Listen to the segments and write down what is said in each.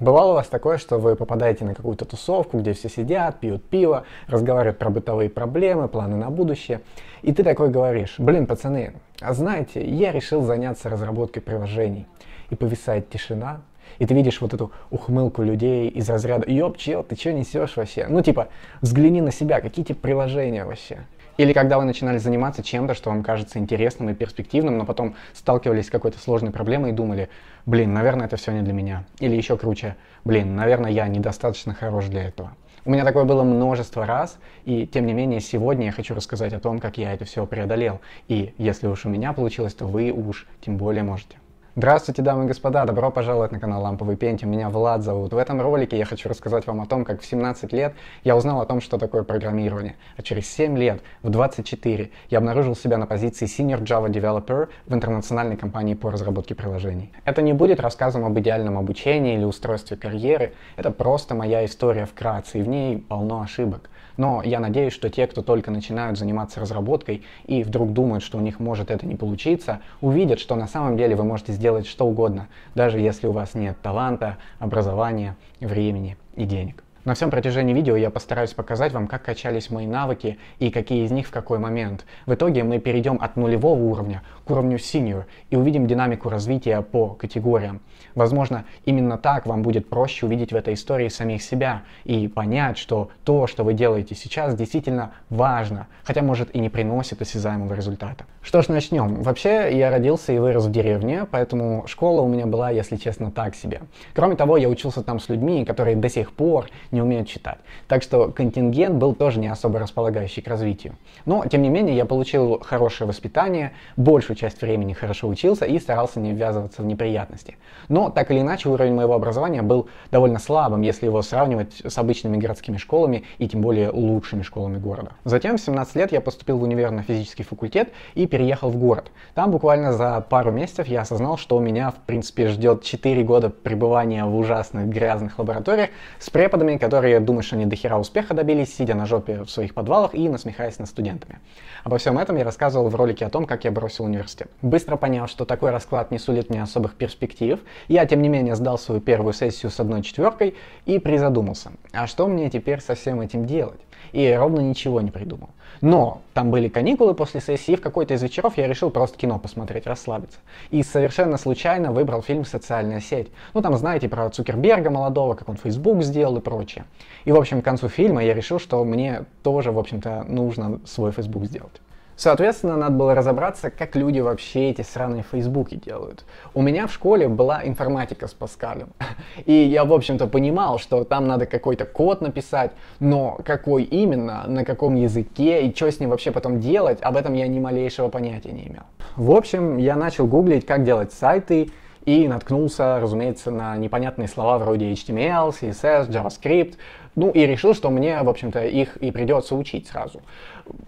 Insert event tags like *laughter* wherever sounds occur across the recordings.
Бывало у вас такое, что вы попадаете на какую-то тусовку, где все сидят, пьют пиво, разговаривают про бытовые проблемы, планы на будущее, и ты такой говоришь, блин, пацаны, а знаете, я решил заняться разработкой приложений. И повисает тишина, и ты видишь вот эту ухмылку людей из разряда «Ёп, чел, ты что несешь вообще?» Ну типа, взгляни на себя, какие тебе приложения вообще? Или когда вы начинали заниматься чем-то, что вам кажется интересным и перспективным, но потом сталкивались с какой-то сложной проблемой и думали, блин, наверное, это все не для меня. Или еще круче, блин, наверное, я недостаточно хорош для этого. У меня такое было множество раз, и тем не менее сегодня я хочу рассказать о том, как я это все преодолел. И если уж у меня получилось, то вы уж тем более можете. Здравствуйте, дамы и господа, добро пожаловать на канал Ламповый Пентиум, меня Влад зовут. В этом ролике я хочу рассказать вам о том, как в 17 лет я узнал о том, что такое программирование, а через 7 лет, в 24, я обнаружил себя на позиции Senior Java Developer в интернациональной компании по разработке приложений. Это не будет рассказом об идеальном обучении или устройстве карьеры, это просто моя история вкратце, и в ней полно ошибок. Но я надеюсь, что те, кто только начинают заниматься разработкой и вдруг думают, что у них может это не получиться, увидят, что на самом деле вы можете сделать что угодно, даже если у вас нет таланта, образования, времени и денег. На всем протяжении видео я постараюсь показать вам, как качались мои навыки и какие из них в какой момент. В итоге мы перейдем от нулевого уровня к уровню senior и увидим динамику развития по категориям. Возможно, именно так вам будет проще увидеть в этой истории самих себя и понять, что то, что вы делаете сейчас, действительно важно, хотя может и не приносит осязаемого результата. Что ж, начнем. Вообще, я родился и вырос в деревне, поэтому школа у меня была, если честно, так себе. Кроме того, я учился там с людьми, которые до сих пор не умеют читать. Так что контингент был тоже не особо располагающий к развитию. Но, тем не менее, я получил хорошее воспитание, большую часть времени хорошо учился и старался не ввязываться в неприятности. Но, так или иначе, уровень моего образования был довольно слабым, если его сравнивать с обычными городскими школами и тем более лучшими школами города. Затем в 17 лет я поступил в универ на физический факультет и переехал в город. Там буквально за пару месяцев я осознал, что меня, в принципе, ждет 4 года пребывания в ужасных грязных лабораториях с преподами, которые думают, что они дохера успеха добились, сидя на жопе в своих подвалах и насмехаясь над студентами. Обо всем этом я рассказывал в ролике о том, как я бросил университет. Быстро поняв, что такой расклад не сулит мне особых перспектив, я, тем не менее, сдал свою первую сессию с одной четверкой и призадумался, а что мне теперь со всем этим делать? И ровно ничего не придумал. Но там были каникулы после сессии, и в какой-то из вечеров я решил просто кино посмотреть, расслабиться. И совершенно случайно выбрал фильм «Социальная сеть». Ну там знаете про Цукерберга молодого, как он Facebook сделал и прочее. И в общем к концу фильма я решил, что мне тоже, в общем-то, нужно свой Facebook сделать. Соответственно, надо было разобраться, как люди вообще эти сраные фейсбуки делают. У меня в школе была информатика с Паскалем. *laughs* И я, в общем-то, понимал, что там надо какой-то код написать, но какой именно, на каком языке и что с ним вообще потом делать, об этом я ни малейшего понятия не имел. В общем, я начал гуглить, как делать сайты, и наткнулся, разумеется, на непонятные слова вроде HTML, CSS, JavaScript, ну и решил, что мне, в общем-то, их и придется учить сразу.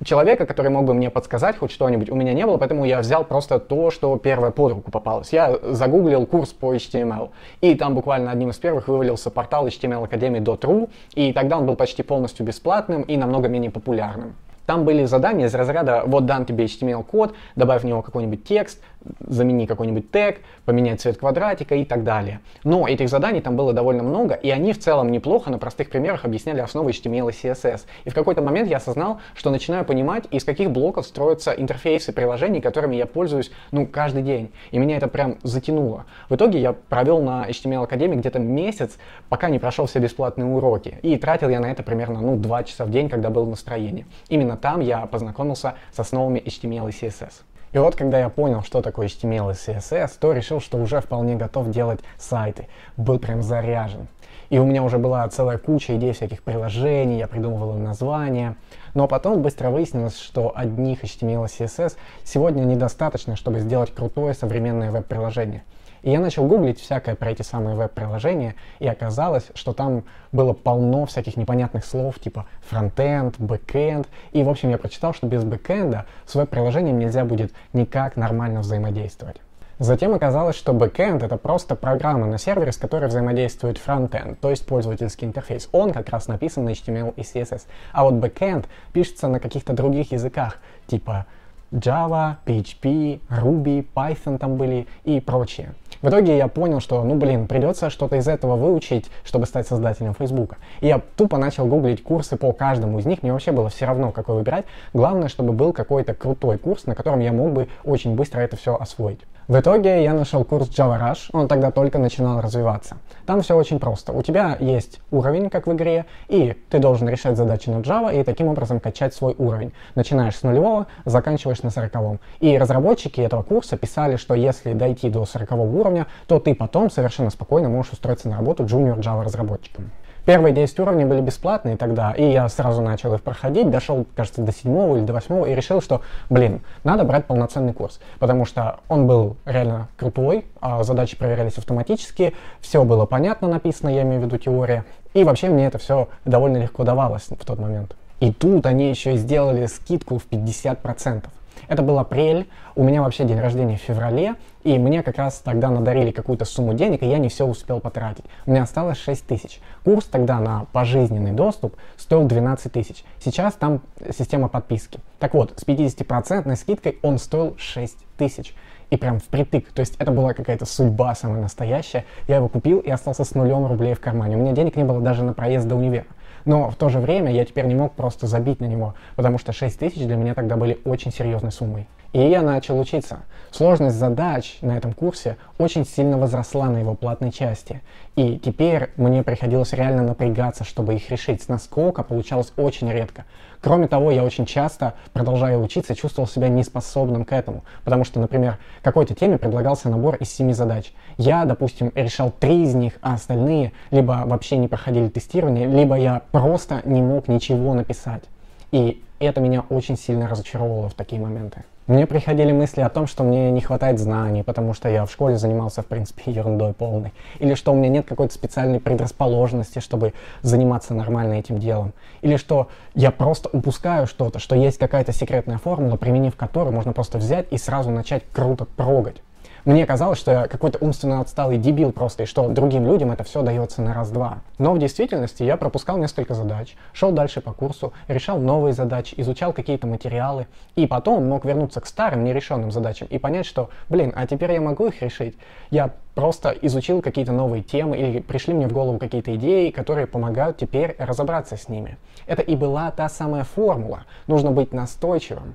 Человека, который мог бы мне подсказать хоть что-нибудь, у меня не было, поэтому я взял просто то, что первое под руку попалось. Я загуглил курс по HTML, и там буквально одним из первых вывалился портал htmlacademy.ru, и тогда он был почти полностью бесплатным и намного менее популярным. Там были задания из разряда, вот дан тебе HTML-код, добавь в него какой-нибудь текст, замени какой-нибудь тег, поменяй цвет квадратика и так далее. Но этих заданий там было довольно много, и они в целом неплохо на простых примерах объясняли основы HTML и CSS. И в какой-то момент я осознал, что начинаю понимать, из каких блоков строятся интерфейсы приложений, которыми я пользуюсь ну, каждый день. И меня это прям затянуло. В итоге я провел на HTML Академии где-то месяц, пока не прошел все бесплатные уроки. И тратил я на это примерно ну, 2 часа в день, когда был настроение. Именно там я познакомился с основами HTML и CSS. И вот когда я понял, что такое HTML и CSS, то решил, что уже вполне готов делать сайты. Был прям заряжен. И у меня уже была целая куча идей всяких приложений, я придумывал им названия. Но потом быстро выяснилось, что одних HTML и CSS сегодня недостаточно, чтобы сделать крутое современное веб-приложение. И я начал гуглить всякое про эти самые веб-приложения, и оказалось, что там было полно всяких непонятных слов, типа фронтенд, бэкенд. И, в общем, я прочитал, что без бэкенда с веб-приложением нельзя будет никак нормально взаимодействовать. Затем оказалось, что бэкенд — это просто программа на сервере, с которой взаимодействует фронтенд, то есть пользовательский интерфейс. Он как раз написан на HTML и CSS. А вот бэкенд пишется на каких-то других языках, типа Java, PHP, Ruby, Python там были и прочее. В итоге я понял, что, ну блин, придется что-то из этого выучить, чтобы стать создателем Фейсбука. И я тупо начал гуглить курсы по каждому из них. Мне вообще было все равно, какой выбирать. Главное, чтобы был какой-то крутой курс, на котором я мог бы очень быстро это все освоить. В итоге я нашел курс Java Rush, он тогда только начинал развиваться. Там все очень просто. У тебя есть уровень, как в игре, и ты должен решать задачи на Java и таким образом качать свой уровень. Начинаешь с нулевого, заканчиваешь на сороковом. И разработчики этого курса писали, что если дойти до сорокового уровня, то ты потом совершенно спокойно можешь устроиться на работу junior Java разработчиком. Первые 10 уровней были бесплатные тогда, и я сразу начал их проходить, дошел, кажется, до седьмого или до восьмого, и решил, что, блин, надо брать полноценный курс, потому что он был реально крутой, а задачи проверялись автоматически, все было понятно написано, я имею в виду теория, и вообще мне это все довольно легко давалось в тот момент. И тут они еще сделали скидку в 50%. Это был апрель, у меня вообще день рождения в феврале, и мне как раз тогда надарили какую-то сумму денег, и я не все успел потратить. У меня осталось 6 тысяч. Курс тогда на пожизненный доступ стоил 12 тысяч. Сейчас там система подписки. Так вот, с 50% скидкой он стоил 6 тысяч. И прям впритык. То есть это была какая-то судьба самая настоящая. Я его купил и остался с нулем рублей в кармане. У меня денег не было даже на проезд до универа. Но в то же время я теперь не мог просто забить на него, потому что 6 тысяч для меня тогда были очень серьезной суммой. И я начал учиться. Сложность задач на этом курсе очень сильно возросла на его платной части. И теперь мне приходилось реально напрягаться, чтобы их решить. С наскока получалось очень редко. Кроме того, я очень часто, продолжая учиться, чувствовал себя неспособным к этому. Потому что, например, какой-то теме предлагался набор из семи задач. Я, допустим, решал три из них, а остальные либо вообще не проходили тестирование, либо я просто не мог ничего написать. И это меня очень сильно разочаровывало в такие моменты. Мне приходили мысли о том, что мне не хватает знаний, потому что я в школе занимался, в принципе, *laughs* ерундой полной. Или что у меня нет какой-то специальной предрасположенности, чтобы заниматься нормально этим делом. Или что я просто упускаю что-то, что есть какая-то секретная формула, применив которую можно просто взять и сразу начать круто прогать. Мне казалось, что я какой-то умственно отсталый дебил просто, и что другим людям это все дается на раз-два. Но в действительности я пропускал несколько задач, шел дальше по курсу, решал новые задачи, изучал какие-то материалы, и потом мог вернуться к старым нерешенным задачам и понять, что, блин, а теперь я могу их решить. Я просто изучил какие-то новые темы или пришли мне в голову какие-то идеи, которые помогают теперь разобраться с ними. Это и была та самая формула. Нужно быть настойчивым.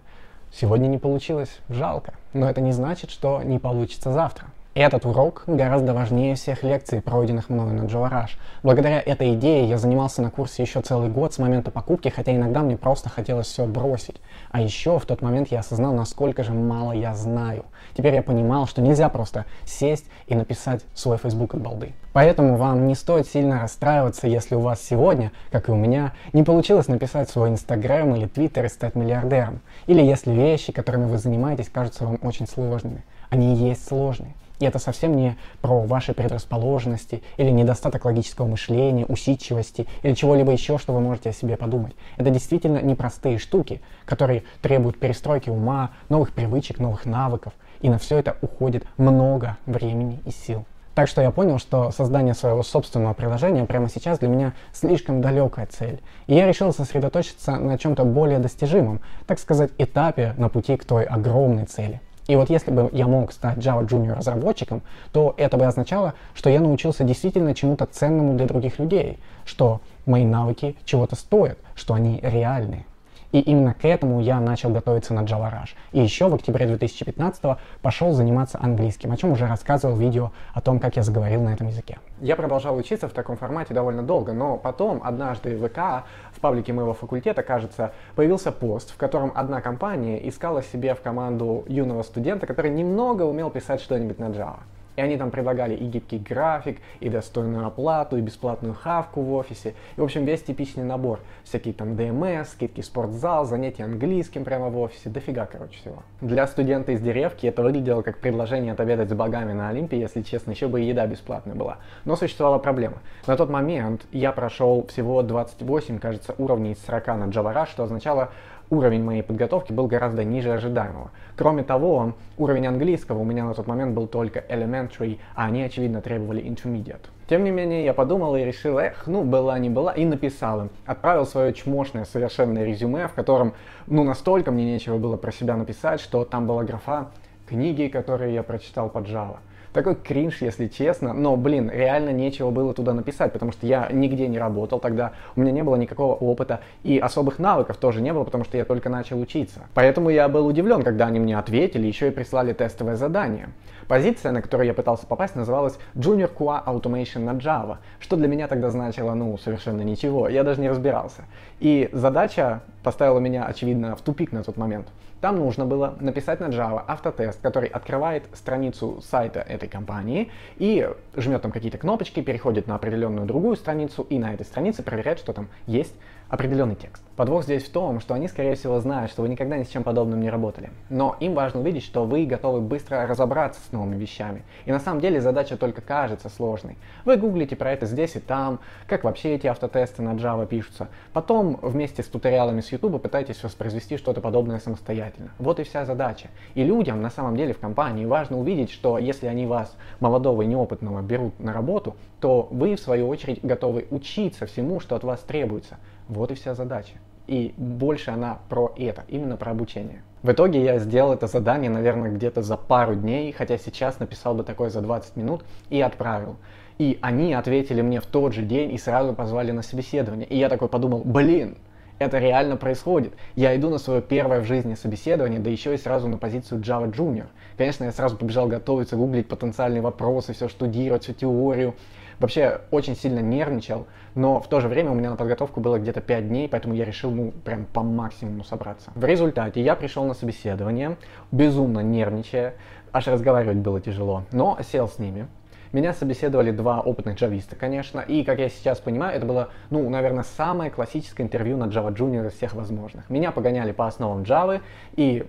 Сегодня не получилось, жалко, но это не значит, что не получится завтра. Этот урок гораздо важнее всех лекций, пройденных мною на Джовараш. Благодаря этой идее я занимался на курсе еще целый год с момента покупки, хотя иногда мне просто хотелось все бросить. А еще в тот момент я осознал, насколько же мало я знаю. Теперь я понимал, что нельзя просто сесть и написать свой Facebook от балды. Поэтому вам не стоит сильно расстраиваться, если у вас сегодня, как и у меня, не получилось написать свой Инстаграм или Твиттер и стать миллиардером. Или если вещи, которыми вы занимаетесь, кажутся вам очень сложными. Они и есть сложные. И это совсем не про ваши предрасположенности или недостаток логического мышления, усидчивости или чего-либо еще, что вы можете о себе подумать. Это действительно непростые штуки, которые требуют перестройки ума, новых привычек, новых навыков. И на все это уходит много времени и сил. Так что я понял, что создание своего собственного приложения прямо сейчас для меня слишком далекая цель. И я решил сосредоточиться на чем-то более достижимом, так сказать, этапе на пути к той огромной цели. И вот если бы я мог стать Java Junior разработчиком, то это бы означало, что я научился действительно чему-то ценному для других людей, что мои навыки чего-то стоят, что они реальные. И именно к этому я начал готовиться на Java Rush. И еще в октябре 2015 пошел заниматься английским, о чем уже рассказывал видео о том, как я заговорил на этом языке. Я продолжал учиться в таком формате довольно долго, но потом однажды в ВК, в паблике моего факультета, кажется, появился пост, в котором одна компания искала себе в команду юного студента, который немного умел писать что-нибудь на Java. И они там предлагали и гибкий график, и достойную оплату, и бесплатную хавку в офисе. И, в общем, весь типичный набор. Всякие там ДМС, скидки в спортзал, занятия английским прямо в офисе. Дофига, короче, всего. Для студента из деревки это выглядело как предложение отобедать с богами на Олимпе, если честно, еще бы и еда бесплатная была. Но существовала проблема. На тот момент я прошел всего 28, кажется, уровней из 40 на Java что означало, уровень моей подготовки был гораздо ниже ожидаемого. Кроме того, уровень английского у меня на тот момент был только elementary, а они, очевидно, требовали intermediate. Тем не менее, я подумал и решил, эх, ну, была не была, и написал им. Отправил свое чмошное совершенное резюме, в котором, ну, настолько мне нечего было про себя написать, что там была графа книги, которые я прочитал под Java. Такой кринж, если честно, но, блин, реально нечего было туда написать, потому что я нигде не работал тогда, у меня не было никакого опыта, и особых навыков тоже не было, потому что я только начал учиться. Поэтому я был удивлен, когда они мне ответили, еще и прислали тестовое задание. Позиция, на которую я пытался попасть, называлась Junior QA Automation на Java, что для меня тогда значило, ну, совершенно ничего, я даже не разбирался. И задача поставила меня, очевидно, в тупик на тот момент. Там нужно было написать на Java автотест, который открывает страницу сайта этой компании и жмет там какие-то кнопочки, переходит на определенную другую страницу и на этой странице проверяет, что там есть определенный текст. Подвох здесь в том, что они, скорее всего, знают, что вы никогда ни с чем подобным не работали. Но им важно увидеть, что вы готовы быстро разобраться с новыми вещами. И на самом деле задача только кажется сложной. Вы гуглите про это здесь и там, как вообще эти автотесты на Java пишутся. Потом вместе с туториалами с YouTube пытаетесь воспроизвести что-то подобное самостоятельно. Вот и вся задача. И людям на самом деле в компании важно увидеть, что если они вас, молодого и неопытного, берут на работу, то вы, в свою очередь, готовы учиться всему, что от вас требуется. Вот и вся задача. И больше она про это, именно про обучение. В итоге я сделал это задание, наверное, где-то за пару дней, хотя сейчас написал бы такое за 20 минут и отправил. И они ответили мне в тот же день и сразу позвали на собеседование. И я такой подумал, блин, это реально происходит. Я иду на свое первое в жизни собеседование, да еще и сразу на позицию Java Junior. Конечно, я сразу побежал готовиться, гуглить потенциальные вопросы, все штудировать, всю теорию. Вообще очень сильно нервничал, но в то же время у меня на подготовку было где-то 5 дней, поэтому я решил, ну, прям по максимуму собраться. В результате я пришел на собеседование, безумно нервничая, аж разговаривать было тяжело, но сел с ними. Меня собеседовали два опытных джависта, конечно, и, как я сейчас понимаю, это было, ну, наверное, самое классическое интервью на Java Junior из всех возможных. Меня погоняли по основам Java, и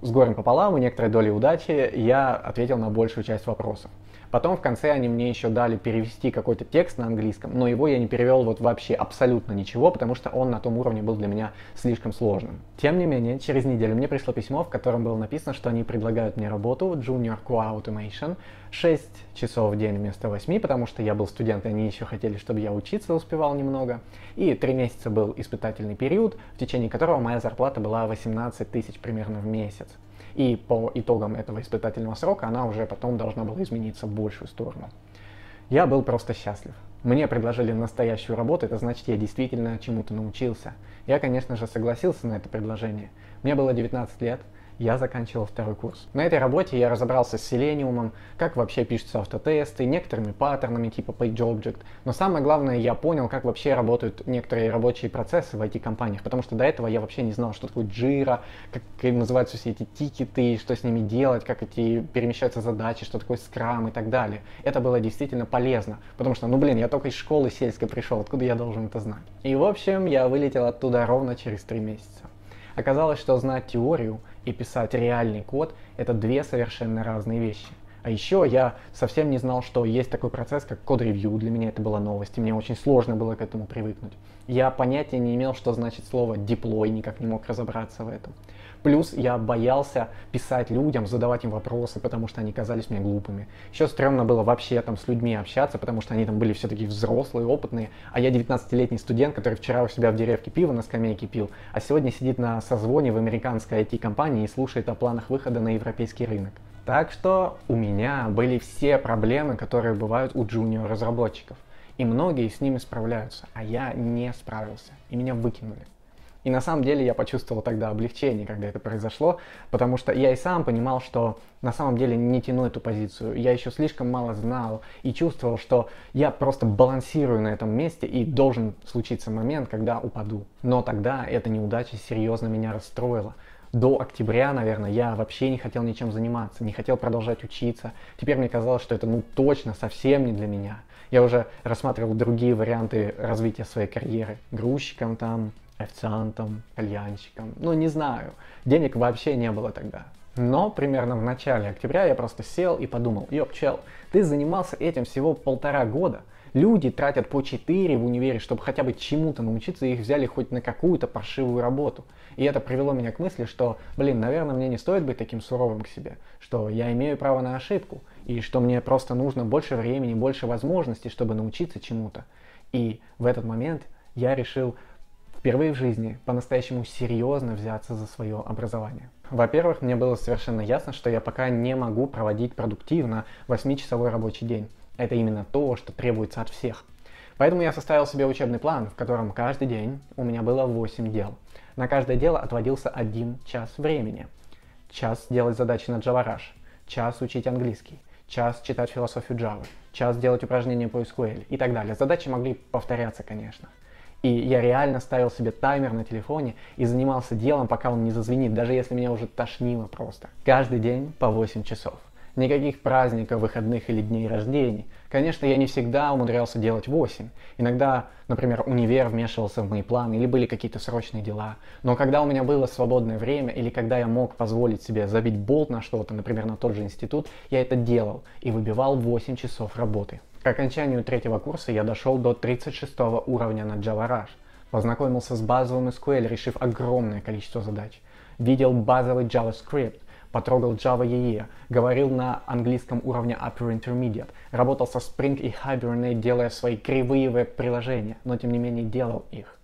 с горем пополам и некоторой долей удачи я ответил на большую часть вопросов. Потом в конце они мне еще дали перевести какой-то текст на английском, но его я не перевел вот вообще абсолютно ничего, потому что он на том уровне был для меня слишком сложным. Тем не менее, через неделю мне пришло письмо, в котором было написано, что они предлагают мне работу Junior QA Automation 6 часов в день вместо 8, потому что я был студент, и они еще хотели, чтобы я учиться успевал немного. И 3 месяца был испытательный период, в течение которого моя зарплата была 18 тысяч примерно в месяц. И по итогам этого испытательного срока она уже потом должна была измениться в большую сторону. Я был просто счастлив. Мне предложили настоящую работу, это значит, я действительно чему-то научился. Я, конечно же, согласился на это предложение. Мне было 19 лет, я заканчивал второй курс. На этой работе я разобрался с Selenium, как вообще пишутся автотесты, некоторыми паттернами типа PageObject. Но самое главное, я понял, как вообще работают некоторые рабочие процессы в IT-компаниях, потому что до этого я вообще не знал, что такое Jira, как называются все эти тикеты, что с ними делать, как эти перемещаются задачи, что такое Scrum и так далее. Это было действительно полезно, потому что, ну блин, я только из школы сельской пришел, откуда я должен это знать? И в общем, я вылетел оттуда ровно через три месяца. Оказалось, что знать теорию и писать реальный код — это две совершенно разные вещи. А еще я совсем не знал, что есть такой процесс, как код-ревью. Для меня это была новость, и мне очень сложно было к этому привыкнуть. Я понятия не имел, что значит слово deploy, никак не мог разобраться в этом. Плюс я боялся писать людям, задавать им вопросы, потому что они казались мне глупыми. Еще стрёмно было вообще там с людьми общаться, потому что они там были все таки взрослые, опытные, а я 19-летний студент, который вчера у себя в деревке пиво на скамейке пил, а сегодня сидит на созвоне в американской IT-компании и слушает о планах выхода на европейский рынок. Так что у меня были все проблемы, которые бывают у джуниор-разработчиков. И многие с ними справляются, а я не справился, и меня выкинули. И на самом деле я почувствовал тогда облегчение, когда это произошло, потому что я и сам понимал, что на самом деле не тяну эту позицию. Я еще слишком мало знал и чувствовал, что я просто балансирую на этом месте и должен случиться момент, когда упаду. Но тогда эта неудача серьезно меня расстроила. До октября, наверное, я вообще не хотел ничем заниматься, не хотел продолжать учиться. Теперь мне казалось, что это ну точно совсем не для меня. Я уже рассматривал другие варианты развития своей карьеры. Грузчиком там, официантом, кальянщиком. Ну, не знаю. Денег вообще не было тогда. Но примерно в начале октября я просто сел и подумал, ёп, чел, ты занимался этим всего полтора года. Люди тратят по 4 в универе, чтобы хотя бы чему-то научиться, и их взяли хоть на какую-то паршивую работу. И это привело меня к мысли, что, блин, наверное, мне не стоит быть таким суровым к себе, что я имею право на ошибку, и что мне просто нужно больше времени, больше возможностей, чтобы научиться чему-то. И в этот момент я решил впервые в жизни по-настоящему серьезно взяться за свое образование. Во-первых, мне было совершенно ясно, что я пока не могу проводить продуктивно 8-часовой рабочий день. Это именно то, что требуется от всех. Поэтому я составил себе учебный план, в котором каждый день у меня было 8 дел. На каждое дело отводился один час времени. Час делать задачи на Java час учить английский, час читать философию Java, час делать упражнения по SQL и так далее. Задачи могли повторяться, конечно. И я реально ставил себе таймер на телефоне и занимался делом, пока он не зазвенит, даже если меня уже тошнило просто. Каждый день по 8 часов. Никаких праздников, выходных или дней рождений. Конечно, я не всегда умудрялся делать 8. Иногда, например, универ вмешивался в мои планы или были какие-то срочные дела. Но когда у меня было свободное время или когда я мог позволить себе забить болт на что-то, например, на тот же институт, я это делал и выбивал 8 часов работы. К окончанию третьего курса я дошел до 36 уровня на Java Rush. Познакомился с базовым SQL, решив огромное количество задач. Видел базовый JavaScript, потрогал Java EE, говорил на английском уровне Upper Intermediate, работал со Spring и Hibernate, делая свои кривые веб-приложения, но тем не менее делал их.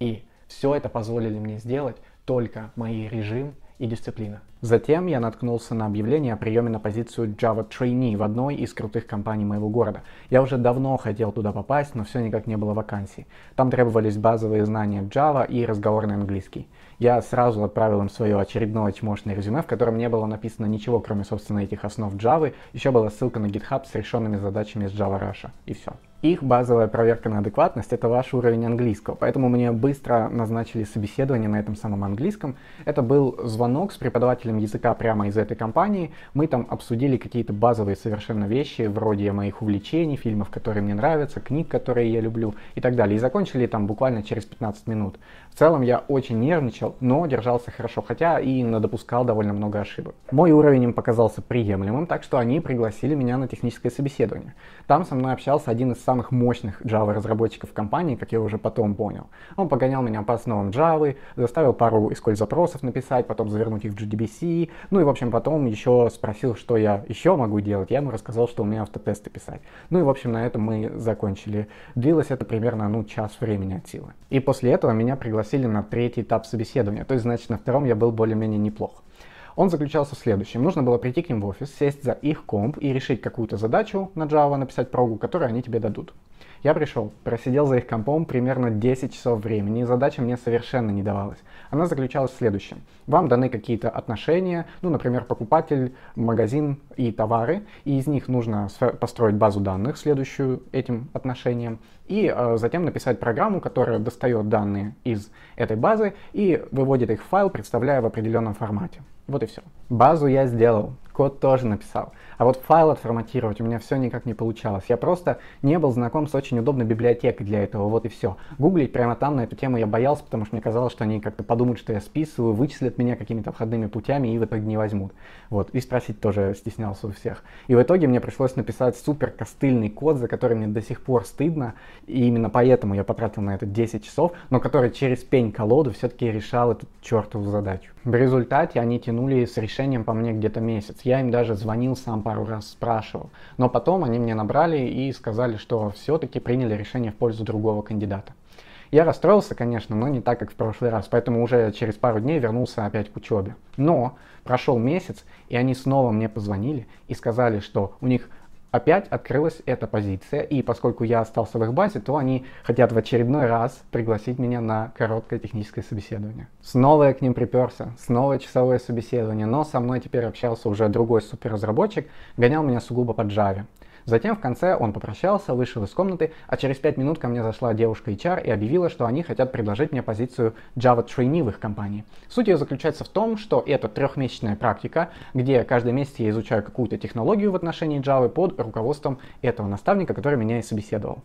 И все это позволили мне сделать только мои режим и дисциплина. Затем я наткнулся на объявление о приеме на позицию Java Trainee в одной из крутых компаний моего города. Я уже давно хотел туда попасть, но все никак не было вакансий. Там требовались базовые знания Java и разговорный английский. Я сразу отправил им свое очередное чмошное резюме, в котором не было написано ничего, кроме, собственно, этих основ Java. Еще была ссылка на GitHub с решенными задачами из Java Russia. И все. Их базовая проверка на адекватность — это ваш уровень английского, поэтому мне быстро назначили собеседование на этом самом английском. Это был звонок с преподавателем языка прямо из этой компании. Мы там обсудили какие-то базовые совершенно вещи, вроде моих увлечений, фильмов, которые мне нравятся, книг, которые я люблю и так далее. И закончили там буквально через 15 минут. В целом я очень нервничал, но держался хорошо, хотя и допускал довольно много ошибок. Мой уровень им показался приемлемым, так что они пригласили меня на техническое собеседование. Там со мной общался один из самых мощных Java разработчиков компании, как я уже потом понял. Он погонял меня по основам Java, заставил пару SQL запросов написать, потом завернуть их в JDBC, ну и в общем потом еще спросил, что я еще могу делать. Я ему рассказал, что умею автотесты писать. Ну и в общем на этом мы закончили. Длилось это примерно ну час времени от силы. И после этого меня пригласили на третий этап собеседования, то есть значит на втором я был более-менее неплох. Он заключался в следующем. Нужно было прийти к ним в офис, сесть за их комп и решить какую-то задачу на Java, написать прогу, которую они тебе дадут. Я пришел, просидел за их компом примерно 10 часов времени, и задача мне совершенно не давалась. Она заключалась в следующем. Вам даны какие-то отношения, ну, например, покупатель, магазин и товары, и из них нужно построить базу данных, следующую этим отношениям, и э, затем написать программу, которая достает данные из этой базы и выводит их в файл, представляя в определенном формате. Вот и все. Базу я сделал, код тоже написал. А вот файл отформатировать у меня все никак не получалось. Я просто не был знаком с очень удобной библиотекой для этого, вот и все. Гуглить прямо там на эту тему я боялся, потому что мне казалось, что они как-то подумают, что я списываю, вычислят меня какими-то входными путями и в итоге не возьмут. Вот, и спросить тоже стеснялся у всех. И в итоге мне пришлось написать супер костыльный код, за который мне до сих пор стыдно, и именно поэтому я потратил на это 10 часов, но который через пень-колоду все-таки решал эту чертову задачу. В результате они тянули с решением по мне где-то месяц. Я им даже звонил сам пару раз, спрашивал. Но потом они мне набрали и сказали, что все-таки приняли решение в пользу другого кандидата. Я расстроился, конечно, но не так, как в прошлый раз, поэтому уже через пару дней вернулся опять к учебе. Но прошел месяц, и они снова мне позвонили и сказали, что у них опять открылась эта позиция, и поскольку я остался в их базе, то они хотят в очередной раз пригласить меня на короткое техническое собеседование. Снова я к ним приперся, снова часовое собеседование, но со мной теперь общался уже другой суперразработчик, гонял меня сугубо по Java. Затем в конце он попрощался, вышел из комнаты, а через 5 минут ко мне зашла девушка HR и объявила, что они хотят предложить мне позицию Java Trainee в их компании. Суть ее заключается в том, что это трехмесячная практика, где каждый месяц я изучаю какую-то технологию в отношении Java под руководством этого наставника, который меня и собеседовал.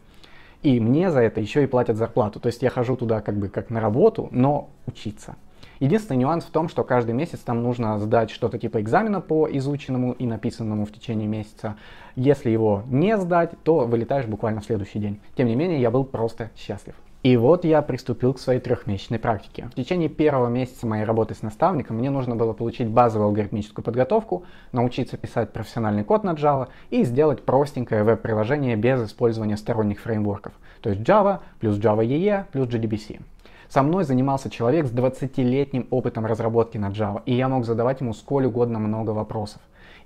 И мне за это еще и платят зарплату. То есть я хожу туда как бы как на работу, но учиться. Единственный нюанс в том, что каждый месяц там нужно сдать что-то типа экзамена по изученному и написанному в течение месяца. Если его не сдать, то вылетаешь буквально в следующий день. Тем не менее, я был просто счастлив. И вот я приступил к своей трехмесячной практике. В течение первого месяца моей работы с наставником мне нужно было получить базовую алгоритмическую подготовку, научиться писать профессиональный код на Java и сделать простенькое веб-приложение без использования сторонних фреймворков. То есть Java плюс Java EE плюс JDBC. Со мной занимался человек с 20-летним опытом разработки на Java, и я мог задавать ему сколь угодно много вопросов.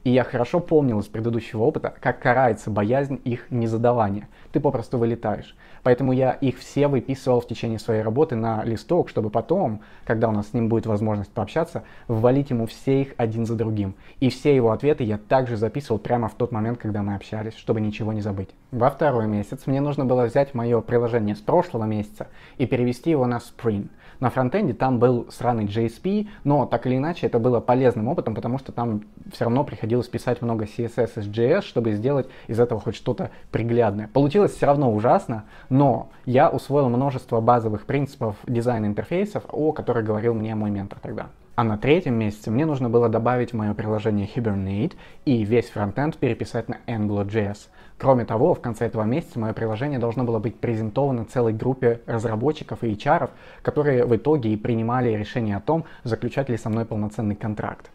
И я хорошо помнил из предыдущего опыта, как карается боязнь их незадавания. Ты попросту вылетаешь. Поэтому я их все выписывал в течение своей работы на листок, чтобы потом, когда у нас с ним будет возможность пообщаться, ввалить ему все их один за другим. И все его ответы я также записывал прямо в тот момент, когда мы общались, чтобы ничего не забыть. Во второй месяц мне нужно было взять мое приложение с прошлого месяца и перевести его на Spring. На фронтенде там был сраный JSP, но так или иначе это было полезным опытом, потому что там все равно приходилось писать много CSS и JS, чтобы сделать из этого хоть что-то приглядное. Получилось все равно ужасно, но я усвоил множество базовых принципов дизайна интерфейсов, о которых говорил мне мой ментор тогда. А на третьем месяце мне нужно было добавить в мое приложение Hibernate и весь фронтенд переписать на AngularJS. Кроме того, в конце этого месяца мое приложение должно было быть презентовано целой группе разработчиков и HR, которые в итоге и принимали решение о том, заключать ли со мной полноценный контракт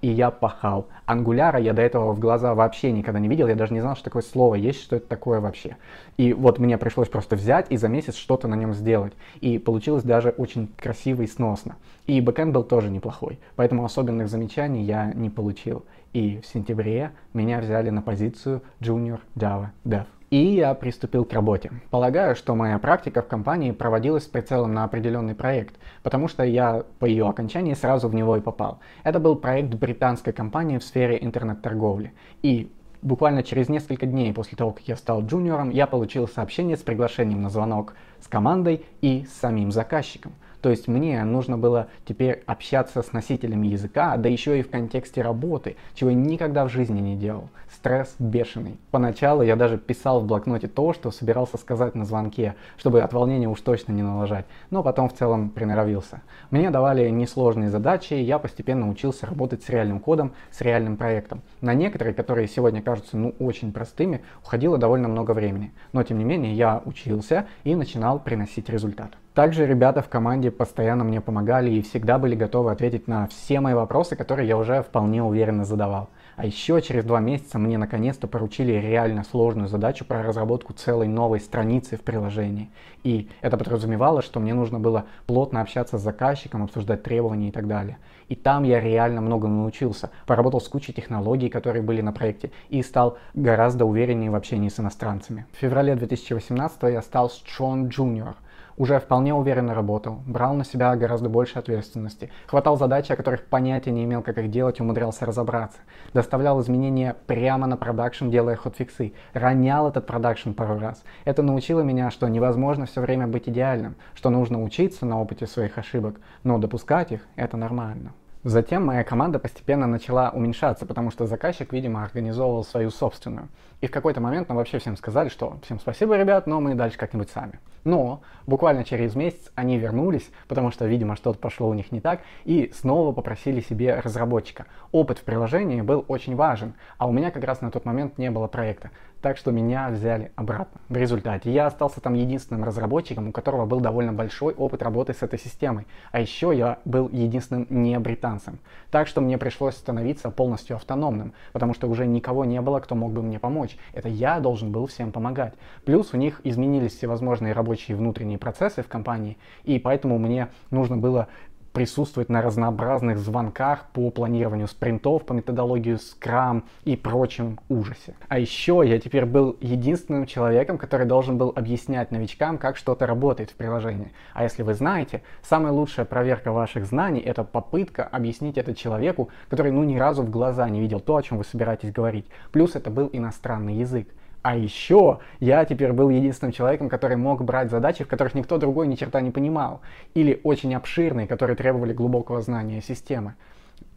и я пахал. Ангуляра я до этого в глаза вообще никогда не видел, я даже не знал, что такое слово есть, что это такое вообще. И вот мне пришлось просто взять и за месяц что-то на нем сделать. И получилось даже очень красиво и сносно. И бэкэнд был тоже неплохой, поэтому особенных замечаний я не получил. И в сентябре меня взяли на позицию Junior Java Dev. И я приступил к работе. Полагаю, что моя практика в компании проводилась с прицелом на определенный проект, потому что я по ее окончании сразу в него и попал. Это был проект британской компании в сфере интернет-торговли. И буквально через несколько дней после того, как я стал джуниором, я получил сообщение с приглашением на звонок с командой и с самим заказчиком. То есть мне нужно было теперь общаться с носителями языка, да еще и в контексте работы, чего я никогда в жизни не делал. Стресс бешеный. Поначалу я даже писал в блокноте то, что собирался сказать на звонке, чтобы от волнения уж точно не налажать, но потом в целом приноровился. Мне давали несложные задачи, и я постепенно учился работать с реальным кодом, с реальным проектом. На некоторые, которые сегодня кажутся ну очень простыми, уходило довольно много времени. Но тем не менее я учился и начинал приносить результат. Также ребята в команде постоянно мне помогали и всегда были готовы ответить на все мои вопросы, которые я уже вполне уверенно задавал. А еще через два месяца мне наконец-то поручили реально сложную задачу про разработку целой новой страницы в приложении. И это подразумевало, что мне нужно было плотно общаться с заказчиком, обсуждать требования и так далее. И там я реально многому научился. Поработал с кучей технологий, которые были на проекте, и стал гораздо увереннее в общении с иностранцами. В феврале 2018 я стал Strong Junior – уже вполне уверенно работал, брал на себя гораздо больше ответственности, хватал задачи, о которых понятия не имел, как их делать, умудрялся разобраться, доставлял изменения прямо на продакшн, делая хотфиксы, ронял этот продакшн пару раз. Это научило меня, что невозможно все время быть идеальным, что нужно учиться на опыте своих ошибок, но допускать их – это нормально. Затем моя команда постепенно начала уменьшаться, потому что заказчик, видимо, организовывал свою собственную. И в какой-то момент нам вообще всем сказали, что всем спасибо, ребят, но мы дальше как-нибудь сами. Но буквально через месяц они вернулись, потому что, видимо, что-то пошло у них не так, и снова попросили себе разработчика. Опыт в приложении был очень важен, а у меня как раз на тот момент не было проекта. Так что меня взяли обратно. В результате я остался там единственным разработчиком, у которого был довольно большой опыт работы с этой системой. А еще я был единственным не британцем. Так что мне пришлось становиться полностью автономным, потому что уже никого не было, кто мог бы мне помочь. Это я должен был всем помогать. Плюс у них изменились всевозможные рабочие внутренние процессы в компании, и поэтому мне нужно было присутствовать на разнообразных звонках по планированию спринтов, по методологии Scrum и прочем ужасе. А еще я теперь был единственным человеком, который должен был объяснять новичкам, как что-то работает в приложении. А если вы знаете, самая лучшая проверка ваших знаний — это попытка объяснить это человеку, который ну ни разу в глаза не видел то, о чем вы собираетесь говорить. Плюс это был иностранный язык. А еще я теперь был единственным человеком, который мог брать задачи, в которых никто другой ни черта не понимал, или очень обширные, которые требовали глубокого знания системы.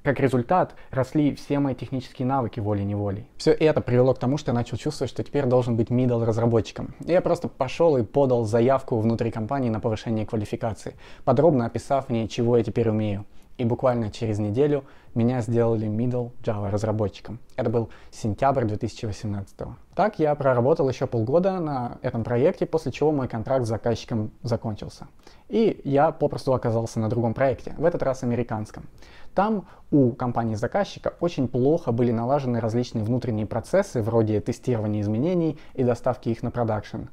Как результат, росли все мои технические навыки волей-неволей. Все это привело к тому, что я начал чувствовать, что теперь должен быть middle разработчиком. Я просто пошел и подал заявку внутри компании на повышение квалификации, подробно описав в чего я теперь умею. И буквально через неделю меня сделали middle Java разработчиком. Это был сентябрь 2018. Так я проработал еще полгода на этом проекте, после чего мой контракт с заказчиком закончился. И я попросту оказался на другом проекте, в этот раз американском. Там у компании-заказчика очень плохо были налажены различные внутренние процессы, вроде тестирования изменений и доставки их на продакшн.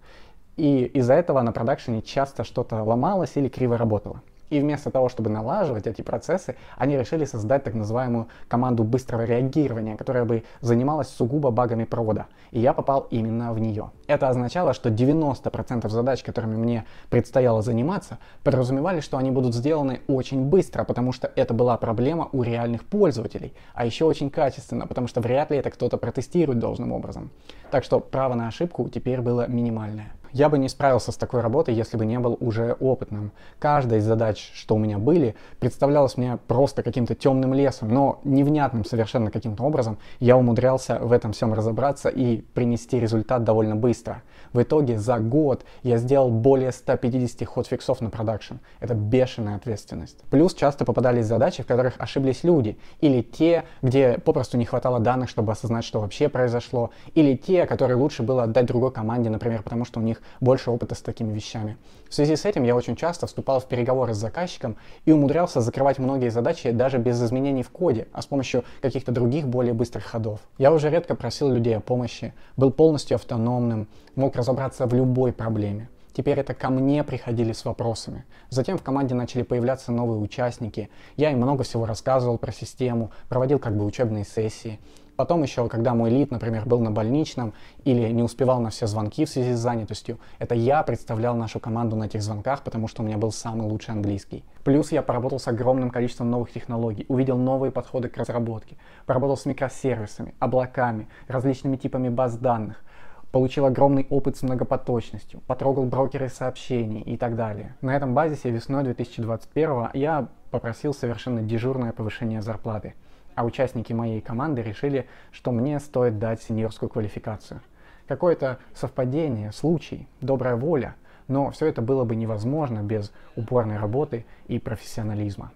И из-за этого на продакшене часто что-то ломалось или криво работало. И вместо того, чтобы налаживать эти процессы, они решили создать так называемую команду быстрого реагирования, которая бы занималась сугубо багами провода. И я попал именно в нее. Это означало, что 90% задач, которыми мне предстояло заниматься, подразумевали, что они будут сделаны очень быстро, потому что это была проблема у реальных пользователей. А еще очень качественно, потому что вряд ли это кто-то протестирует должным образом. Так что право на ошибку теперь было минимальное. Я бы не справился с такой работой, если бы не был уже опытным. Каждая из задач, что у меня были, представлялась мне просто каким-то темным лесом, но невнятным совершенно каким-то образом я умудрялся в этом всем разобраться и принести результат довольно быстро. В итоге за год я сделал более 150 ходфиксов на продакшн. Это бешеная ответственность. Плюс часто попадались задачи, в которых ошиблись люди, или те, где попросту не хватало данных, чтобы осознать, что вообще произошло, или те, которые лучше было отдать другой команде, например, потому что у них больше опыта с такими вещами. В связи с этим я очень часто вступал в переговоры с заказчиком и умудрялся закрывать многие задачи даже без изменений в коде, а с помощью каких-то других более быстрых ходов. Я уже редко просил людей о помощи, был полностью автономным, мог разобраться в любой проблеме. Теперь это ко мне приходили с вопросами. Затем в команде начали появляться новые участники. Я им много всего рассказывал про систему, проводил как бы учебные сессии. Потом еще, когда мой лид, например, был на больничном или не успевал на все звонки в связи с занятостью, это я представлял нашу команду на этих звонках, потому что у меня был самый лучший английский. Плюс я поработал с огромным количеством новых технологий, увидел новые подходы к разработке, поработал с микросервисами, облаками, различными типами баз данных, получил огромный опыт с многопоточностью, потрогал брокеры сообщений и так далее. На этом базисе весной 2021 я попросил совершенно дежурное повышение зарплаты а участники моей команды решили, что мне стоит дать сеньорскую квалификацию. Какое-то совпадение, случай, добрая воля, но все это было бы невозможно без упорной работы и профессионализма.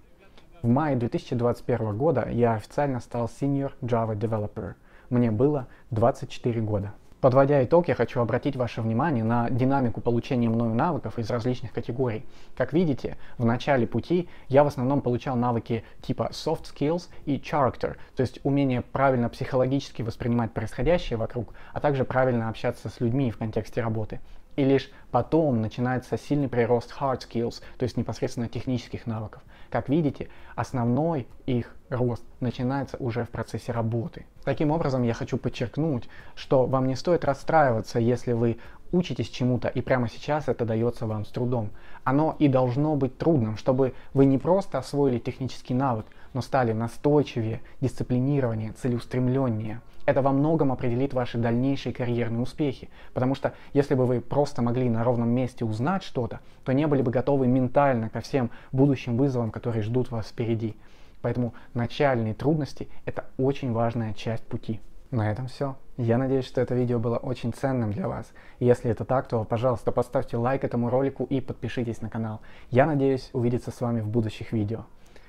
В мае 2021 года я официально стал Senior Java Developer. Мне было 24 года. Подводя итог, я хочу обратить ваше внимание на динамику получения мною навыков из различных категорий. Как видите, в начале пути я в основном получал навыки типа soft skills и character, то есть умение правильно психологически воспринимать происходящее вокруг, а также правильно общаться с людьми в контексте работы. И лишь потом начинается сильный прирост hard skills, то есть непосредственно технических навыков. Как видите, основной их рост начинается уже в процессе работы. Таким образом, я хочу подчеркнуть, что вам не стоит расстраиваться, если вы учитесь чему-то, и прямо сейчас это дается вам с трудом. Оно и должно быть трудным, чтобы вы не просто освоили технический навык, но стали настойчивее, дисциплинированнее, целеустремленнее. Это во многом определит ваши дальнейшие карьерные успехи, потому что если бы вы просто могли на ровном месте узнать что-то, то не были бы готовы ментально ко всем будущим вызовам, которые ждут вас впереди. Поэтому начальные трудности – это очень важная часть пути. На этом все. Я надеюсь, что это видео было очень ценным для вас. Если это так, то, пожалуйста, поставьте лайк этому ролику и подпишитесь на канал. Я надеюсь увидеться с вами в будущих видео.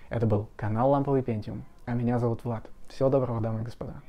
Это был канал Ламповый Пентиум, а меня зовут Влад. Всего доброго, дамы и господа.